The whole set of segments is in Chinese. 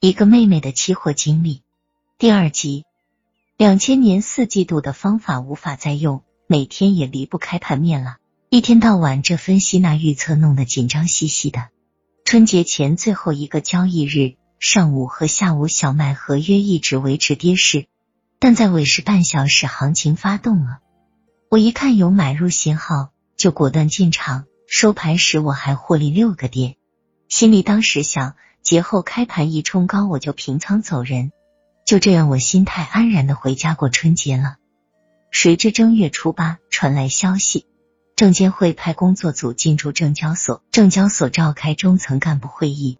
一个妹妹的期货经历第二集。两千年四季度的方法无法再用，每天也离不开盘面了。一天到晚这分析那预测，弄得紧张兮兮的。春节前最后一个交易日，上午和下午小麦合约一直维持跌势，但在尾市半小时，行情发动了。我一看有买入信号，就果断进场。收盘时我还获利六个点，心里当时想，节后开盘一冲高，我就平仓走人。就这样，我心态安然的回家过春节了。谁知正月初八传来消息，证监会派工作组进驻证交所，证交所召开中层干部会议，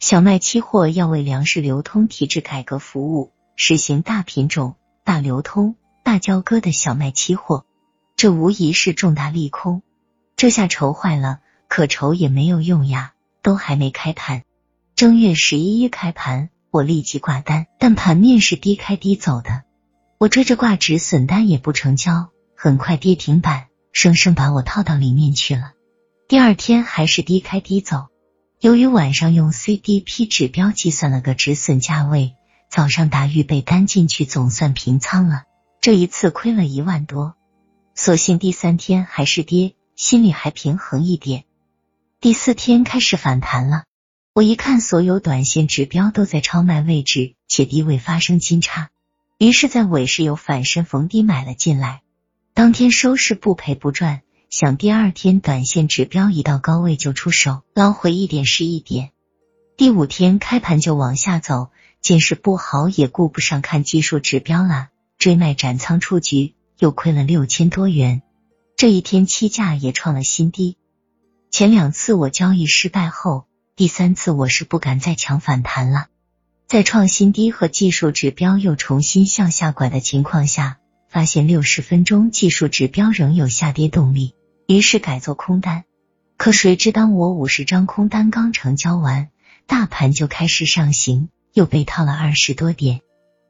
小麦期货要为粮食流通体制改革服务，实行大品种、大流通、大交割的小麦期货，这无疑是重大利空。这下愁坏了，可愁也没有用呀，都还没开盘。正月十一开盘，我立即挂单，但盘面是低开低走的，我追着挂止损单也不成交，很快跌停板，生生把我套到里面去了。第二天还是低开低走，由于晚上用 CDP 指标计算了个止损价位，早上打预备单进去，总算平仓了。这一次亏了一万多，所幸第三天还是跌。心里还平衡一点。第四天开始反弹了，我一看所有短线指标都在超卖位置，且低位发生金叉，于是，在尾市有反身逢低买了进来。当天收市不赔不赚，想第二天短线指标一到高位就出手，捞回一点是一点。第五天开盘就往下走，见势不好也顾不上看技术指标了，追卖斩仓出局，又亏了六千多元。这一天期价也创了新低。前两次我交易失败后，第三次我是不敢再抢反弹了。在创新低和技术指标又重新向下拐的情况下，发现六十分钟技术指标仍有下跌动力，于是改做空单。可谁知当我五十张空单刚成交完，大盘就开始上行，又被套了二十多点，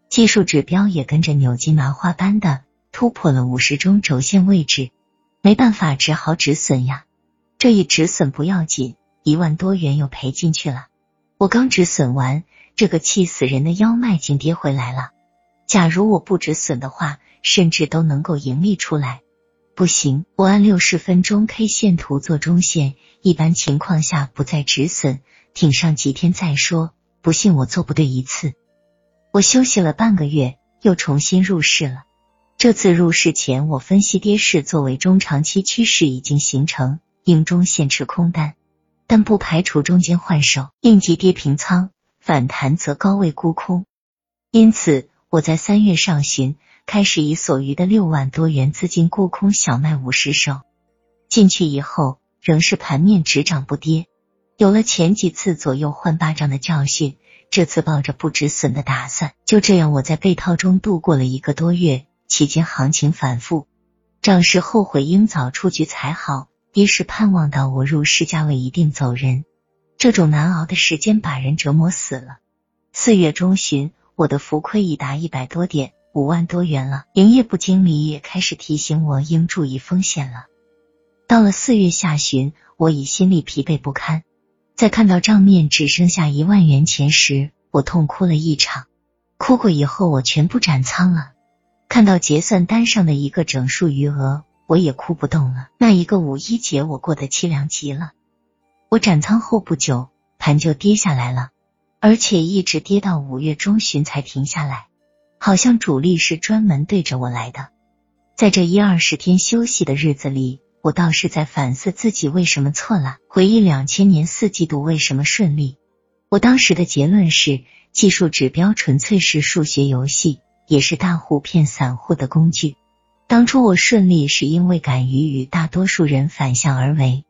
技术指标也跟着扭进麻花般的突破了五十中轴线位置。没办法，只好止损呀。这一止损不要紧，一万多元又赔进去了。我刚止损完，这个气死人的腰脉竟跌回来了。假如我不止损的话，甚至都能够盈利出来。不行，我按六十分钟 K 线图做中线，一般情况下不再止损，挺上几天再说。不信我做不对一次。我休息了半个月，又重新入市了。这次入市前，我分析跌势作为中长期趋势已经形成，应中线持空单，但不排除中间换手，应急跌平仓，反弹则高位沽空。因此，我在三月上旬开始以所余的六万多元资金沽空小麦五十手，进去以后仍是盘面只涨不跌。有了前几次左右换巴掌的教训，这次抱着不止损的打算，就这样我在被套中度过了一个多月。期间行情反复，涨时后悔应早出局才好，一是盼望到我入市价位一定走人。这种难熬的时间把人折磨死了。四月中旬，我的浮亏已达一百多点，五万多元了。营业部经理也开始提醒我应注意风险了。到了四月下旬，我已心力疲惫不堪，在看到账面只剩下一万元钱时，我痛哭了一场。哭过以后，我全部斩仓了。看到结算单上的一个整数余额，我也哭不动了。那一个五一节，我过得凄凉极了。我斩仓后不久，盘就跌下来了，而且一直跌到五月中旬才停下来，好像主力是专门对着我来的。在这一二十天休息的日子里，我倒是在反思自己为什么错了，回忆两千年四季度为什么顺利。我当时的结论是，技术指标纯粹是数学游戏。也是大户骗散户的工具。当初我顺利是因为敢于与大多数人反向而为，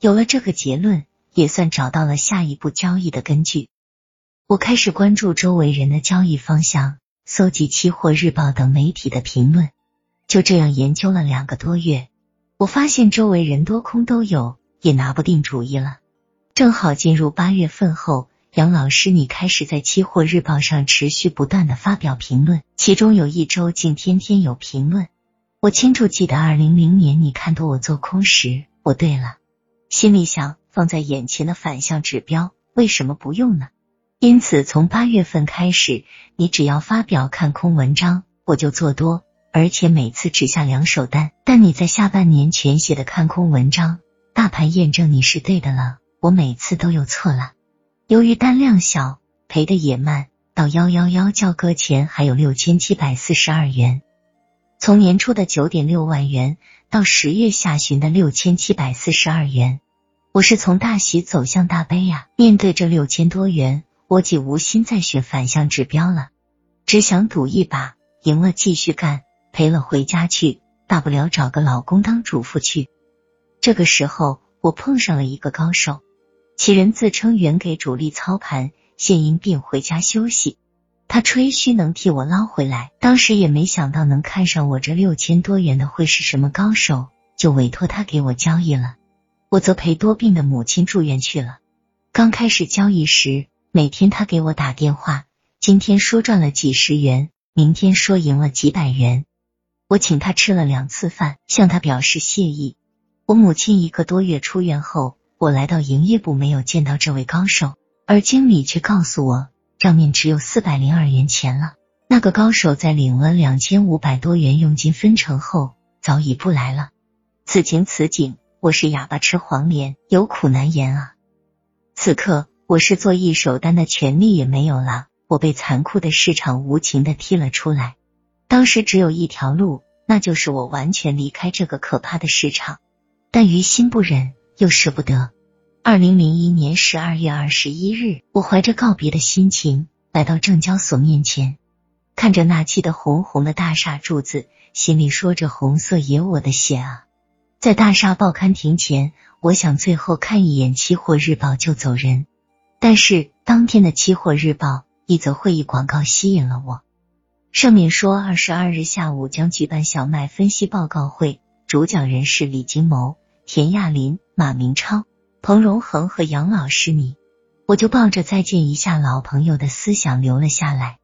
有了这个结论，也算找到了下一步交易的根据。我开始关注周围人的交易方向，搜集期货日报等媒体的评论。就这样研究了两个多月，我发现周围人多空都有，也拿不定主意了。正好进入八月份后。杨老师，你开始在期货日报上持续不断的发表评论，其中有一周竟天天有评论。我清楚记得二零零年你看多我做空时，我对了，心里想放在眼前的反向指标为什么不用呢？因此，从八月份开始，你只要发表看空文章，我就做多，而且每次只下两手单。但你在下半年全写的看空文章，大盘验证你是对的了，我每次都有错了。由于单量小，赔的也慢，到幺幺幺交割前还有六千七百四十二元。从年初的九点六万元到十月下旬的六千七百四十二元，我是从大喜走向大悲呀。面对这六千多元。我既无心再学反向指标了，只想赌一把，赢了继续干，赔了回家去，大不了找个老公当主妇去。这个时候，我碰上了一个高手，其人自称原给主力操盘，现因病回家休息。他吹嘘能替我捞回来，当时也没想到能看上我这六千多元的会是什么高手，就委托他给我交易了。我则陪多病的母亲住院去了。刚开始交易时。每天他给我打电话，今天说赚了几十元，明天说赢了几百元。我请他吃了两次饭，向他表示谢意。我母亲一个多月出院后，我来到营业部，没有见到这位高手，而经理却告诉我账面只有四百零二元钱了。那个高手在领了两千五百多元佣金分成后，早已不来了。此情此景，我是哑巴吃黄连，有苦难言啊！此刻。我是做一手单的权利也没有了，我被残酷的市场无情的踢了出来。当时只有一条路，那就是我完全离开这个可怕的市场。但于心不忍，又舍不得。二零零一年十二月二十一日，我怀着告别的心情来到证交所面前，看着那砌的红红的大厦柱子，心里说着红色也我的血啊！在大厦报刊亭前，我想最后看一眼期货日报就走人。但是当天的期货日报一则会议广告吸引了我，上面说二十二日下午将举办小麦分析报告会，主讲人是李金谋、田亚林、马明超、彭荣恒和杨老师。你我就抱着再见一下老朋友的思想留了下来。